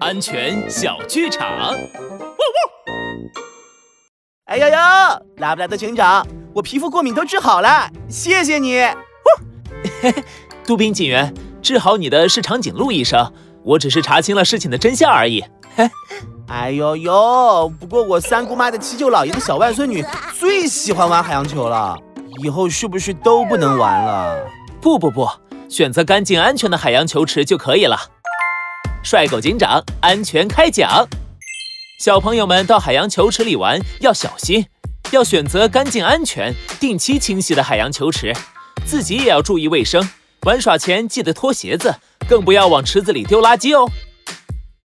安全小剧场。哎呦呦，拉布拉多警长，我皮肤过敏都治好了，谢谢你。嘿嘿，杜宾警员，治好你的是长颈鹿医生，我只是查清了事情的真相而已。嘿，哎呦呦，不过我三姑妈的七舅姥爷的小外孙女最喜欢玩海洋球了，以后是不是都不能玩了？不不不，选择干净安全的海洋球池就可以了。帅狗警长，安全开讲。小朋友们到海洋球池里玩要小心，要选择干净安全、定期清洗的海洋球池，自己也要注意卫生。玩耍前记得脱鞋子，更不要往池子里丢垃圾哦。